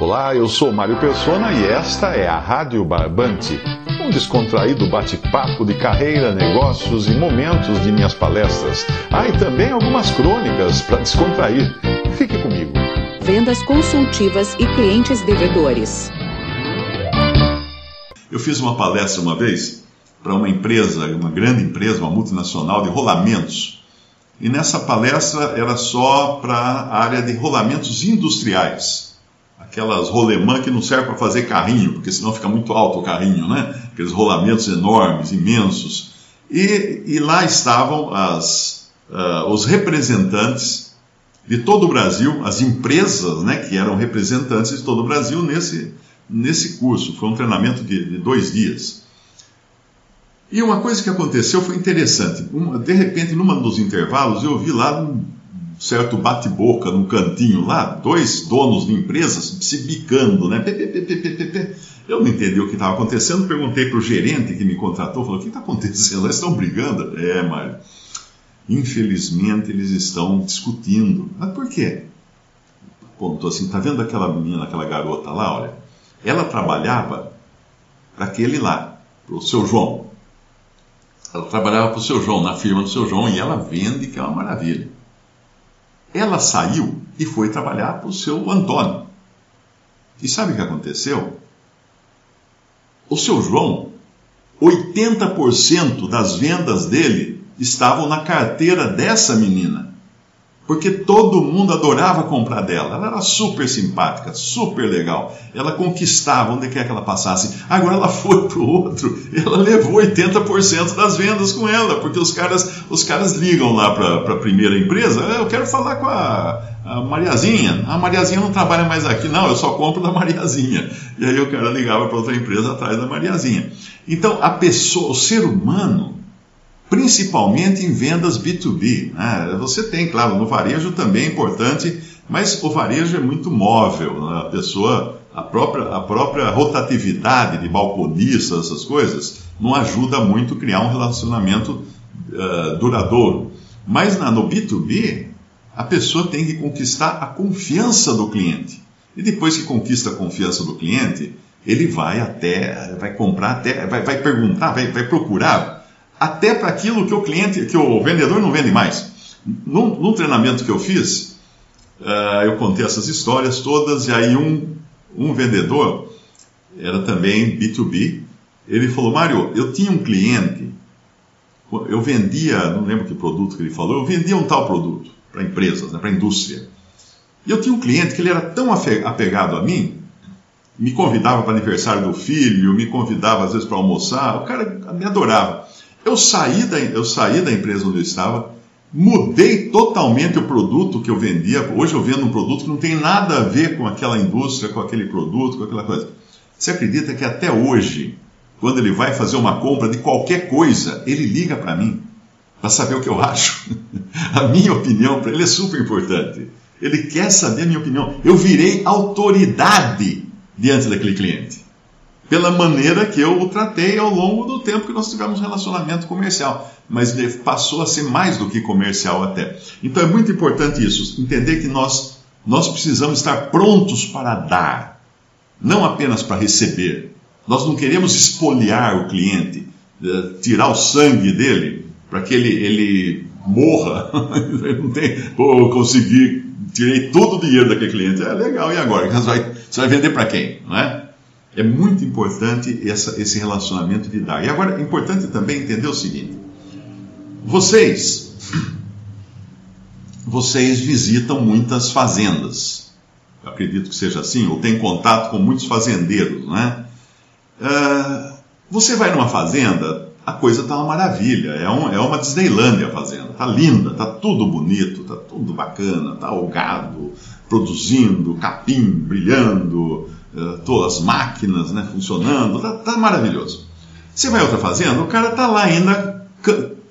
Olá, eu sou Mário Persona e esta é a Rádio Barbante, um descontraído bate-papo de carreira, negócios e momentos de minhas palestras. Ah, e também algumas crônicas para descontrair. Fique comigo. Vendas consultivas e clientes devedores. Eu fiz uma palestra uma vez para uma empresa, uma grande empresa, uma multinacional de rolamentos. E nessa palestra era só para a área de rolamentos industriais aquelas rolemã que não servem para fazer carrinho, porque senão fica muito alto o carrinho, né? Aqueles rolamentos enormes, imensos. E, e lá estavam as, uh, os representantes de todo o Brasil, as empresas né, que eram representantes de todo o Brasil nesse, nesse curso. Foi um treinamento de, de dois dias. E uma coisa que aconteceu foi interessante. Uma, de repente, num dos intervalos, eu vi lá um certo bate-boca num cantinho lá, dois donos de empresas se bicando, né? Eu não entendi o que estava acontecendo, perguntei para o gerente que me contratou, falou, o que está acontecendo? Eles estão brigando? É, Mário, infelizmente eles estão discutindo. Mas por quê? Ponto assim, tá vendo aquela menina, aquela garota lá, olha? Ela trabalhava para aquele lá, para o seu João. Ela trabalhava para o seu João, na firma do seu João, e ela vende, que é uma maravilha. Ela saiu e foi trabalhar para o seu Antônio. E sabe o que aconteceu? O seu João, 80% das vendas dele estavam na carteira dessa menina porque todo mundo adorava comprar dela. Ela era super simpática, super legal. Ela conquistava onde quer que ela passasse. Agora ela foi para o outro, ela levou 80% das vendas com ela, porque os caras, os caras ligam lá para a primeira empresa. Eu quero falar com a, a Mariazinha. A Mariazinha não trabalha mais aqui, não, eu só compro da Mariazinha. E aí o cara ligava para outra empresa atrás da Mariazinha. Então a pessoa, o ser humano, principalmente em vendas B2B. Né? Você tem, claro, no varejo também é importante, mas o varejo é muito móvel. Né? A pessoa, a própria, a própria rotatividade de balconistas, essas coisas, não ajuda muito a criar um relacionamento uh, duradouro. Mas na, no B2B, a pessoa tem que conquistar a confiança do cliente. E depois que conquista a confiança do cliente, ele vai até, vai comprar até, vai, vai perguntar, vai, vai procurar até para aquilo que o cliente, que o vendedor não vende mais. Num, num treinamento que eu fiz, uh, eu contei essas histórias todas, e aí um, um vendedor, era também B2B, ele falou, Mário, eu tinha um cliente, eu vendia, não lembro que produto que ele falou, eu vendia um tal produto para empresas, né, para indústria. E eu tinha um cliente que ele era tão apegado a mim, me convidava para aniversário do filho, me convidava às vezes para almoçar, o cara me adorava. Eu saí, da, eu saí da empresa onde eu estava, mudei totalmente o produto que eu vendia. Hoje eu vendo um produto que não tem nada a ver com aquela indústria, com aquele produto, com aquela coisa. Você acredita que até hoje, quando ele vai fazer uma compra de qualquer coisa, ele liga para mim para saber o que eu acho? a minha opinião para ele é super importante. Ele quer saber a minha opinião. Eu virei autoridade diante daquele cliente pela maneira que eu o tratei ao longo do tempo que nós tivemos relacionamento comercial. Mas passou a ser mais do que comercial até. Então é muito importante isso, entender que nós, nós precisamos estar prontos para dar, não apenas para receber. Nós não queremos espoliar o cliente, eh, tirar o sangue dele para que ele, ele morra, não tem, ou conseguir tirei todo o dinheiro daquele cliente. É legal, e agora? Você vai, você vai vender para quem? Não é? É muito importante essa, esse relacionamento de dar. E agora, é importante também entender o seguinte: vocês, vocês visitam muitas fazendas. Eu acredito que seja assim, ou tem contato com muitos fazendeiros, né? Uh, você vai numa fazenda, a coisa tá uma maravilha, é, um, é uma Disneylândia a fazenda, tá linda, tá tudo bonito, tá tudo bacana, tá o gado produzindo, capim brilhando, todas as máquinas né, funcionando, tá, tá maravilhoso. Você vai a outra fazenda, o cara tá lá ainda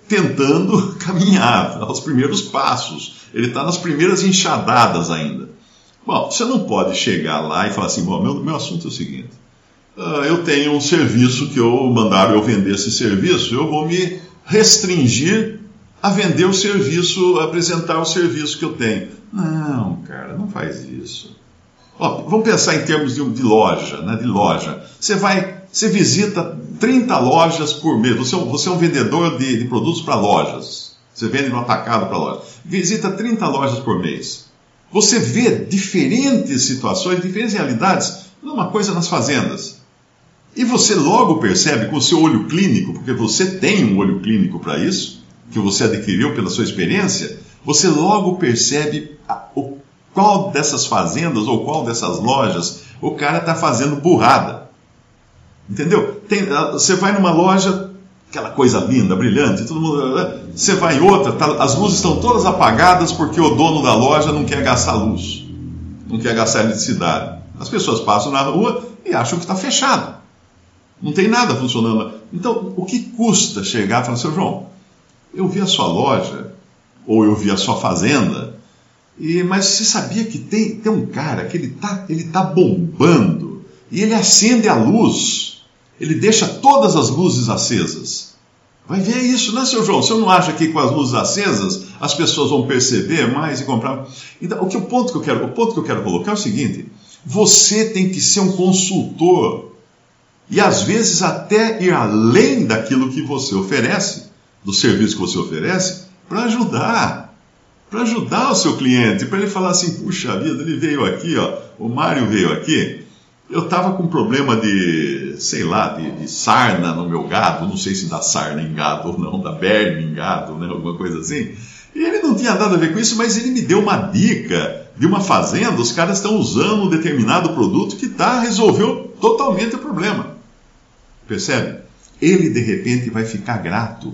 tentando caminhar, aos primeiros passos, ele está nas primeiras enxadadas ainda. Bom, você não pode chegar lá e falar assim, bom, meu, meu assunto é o seguinte, uh, eu tenho um serviço que eu mandaram eu vender esse serviço, eu vou me restringir a vender o serviço, a apresentar o serviço que eu tenho. Não, cara, não faz isso. Ó, vamos pensar em termos de, de, loja, né? De loja. Você vai, você visita 30 lojas por mês. Você, é você é um vendedor de, de produtos para lojas. Você vende no atacado para lojas. Visita 30 lojas por mês. Você vê diferentes situações, diferentes realidades. Uma coisa nas fazendas. E você logo percebe com o seu olho clínico, porque você tem um olho clínico para isso, que você adquiriu pela sua experiência, você logo percebe a, o, qual dessas fazendas ou qual dessas lojas o cara está fazendo burrada. Entendeu? Tem, você vai numa loja, aquela coisa linda, brilhante, todo mundo. Você vai em outra, tá, as luzes estão todas apagadas porque o dono da loja não quer gastar luz, não quer gastar eletricidade. As pessoas passam na rua e acham que está fechado. Não tem nada funcionando. Então, o que custa chegar e falar, seu João, eu vi a sua loja, ou eu vi a sua fazenda, e, mas você sabia que tem, tem um cara que ele está ele tá bombando, e ele acende a luz, ele deixa todas as luzes acesas. Vai ver isso, né, seu João? Você não acha que com as luzes acesas as pessoas vão perceber mais e comprar? Então, o, que, o, ponto que eu quero, o ponto que eu quero colocar é o seguinte: você tem que ser um consultor e às vezes até ir além daquilo que você oferece, do serviço que você oferece, para ajudar. Para ajudar o seu cliente, para ele falar assim: puxa vida, ele veio aqui, ó, o Mário veio aqui. Eu estava com problema de, sei lá, de, de, sarna no meu gado, não sei se dá sarna em gado ou não, dá berne em gado, né, alguma coisa assim. E ele não tinha nada a ver com isso, mas ele me deu uma dica de uma fazenda, os caras estão usando um determinado produto que tá, resolveu totalmente o problema. Percebe? Ele de repente vai ficar grato.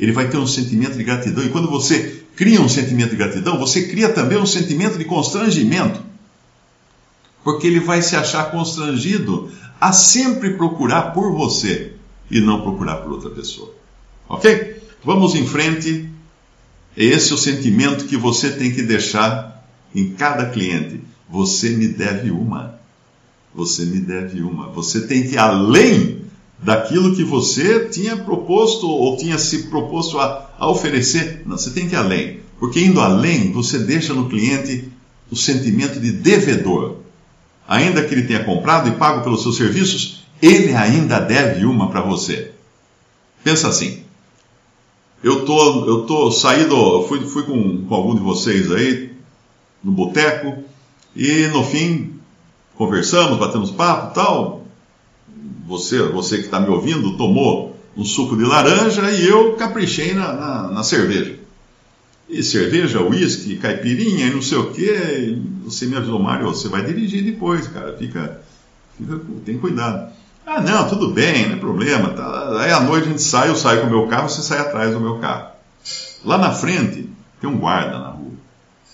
Ele vai ter um sentimento de gratidão. E quando você cria um sentimento de gratidão, você cria também um sentimento de constrangimento. Porque ele vai se achar constrangido a sempre procurar por você e não procurar por outra pessoa. Ok? Vamos em frente. Esse é o sentimento que você tem que deixar em cada cliente. Você me deve uma. Você me deve uma. Você tem que ir além daquilo que você tinha proposto ou tinha se proposto a, a oferecer. Não, você tem que ir além. Porque indo além, você deixa no cliente o sentimento de devedor. Ainda que ele tenha comprado e pago pelos seus serviços, ele ainda deve uma para você. Pensa assim. Eu tô, eu tô saído, fui, fui com, com algum de vocês aí no boteco e no fim conversamos, batemos papo, tal, você, você que está me ouvindo, tomou um suco de laranja e eu caprichei na, na, na cerveja. E cerveja, uísque, caipirinha e não sei o que. Você me avisou, Mário, você vai dirigir depois, cara. Fica, fica, tem cuidado. Ah, não, tudo bem, não é problema. Tá. Aí à noite a gente sai, eu saio com o meu carro, você sai atrás do meu carro. Lá na frente tem um guarda na rua.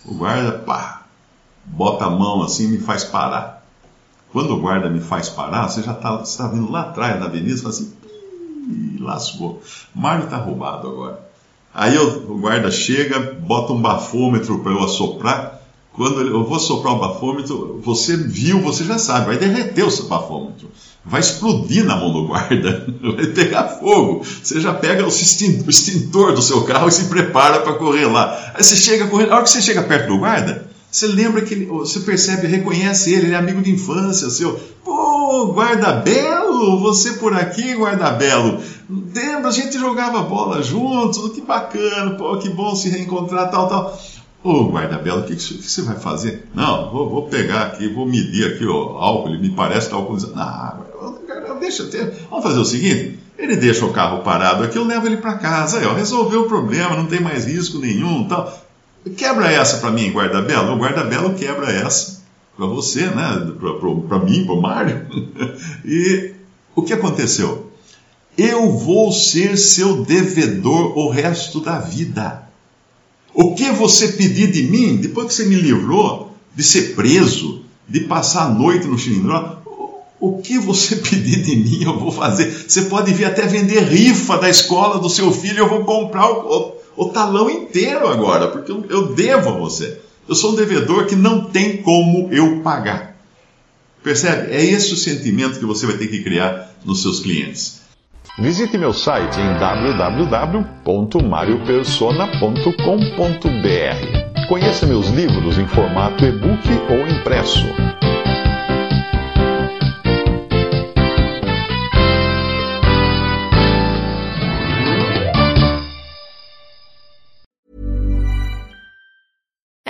O guarda, pá, bota a mão assim e me faz parar. Quando o guarda me faz parar, você já está tá vindo lá atrás na avenida e fala assim, lascou. Mário está roubado agora. Aí eu, o guarda chega, bota um bafômetro para eu assoprar. Quando eu vou soprar o bafômetro, você viu, você já sabe, vai derreter o bafômetro. Vai explodir na mão do guarda, vai pegar fogo. Você já pega o extintor do seu carro e se prepara para correr lá. Aí você chega correndo, a hora que você chega perto do guarda, você lembra que ele, você percebe, reconhece ele, ele é amigo de infância seu. Pô, guarda-belo, você por aqui, guarda-belo. Lembra, a gente jogava bola juntos, que bacana, pô, que bom se reencontrar, tal, tal. Ô, guarda-bela, o que, que, você vai fazer? Não, vou, vou, pegar aqui, vou medir aqui o álcool, ele me parece que está alcoolizado. Não, deixa ter. Vamos fazer o seguinte: ele deixa o carro parado aqui, eu levo ele para casa. Aí, ó, resolveu o problema, não tem mais risco nenhum tal. Quebra essa para mim, guarda-bela. O guarda-bela quebra essa para você, né? Para mim, para o Mário. e o que aconteceu? Eu vou ser seu devedor o resto da vida. O que você pedir de mim, depois que você me livrou de ser preso, de passar a noite no xilindró, o que você pedir de mim eu vou fazer. Você pode vir até vender rifa da escola do seu filho, eu vou comprar o, o, talão inteiro agora, porque eu devo a você. Eu sou um devedor que não tem como eu pagar. Percebe? É esse o sentimento que você vai ter que criar nos seus clientes. Visite meu site em www.mariopersona.com.br. Conheça meus livros em formato e-book ou impresso.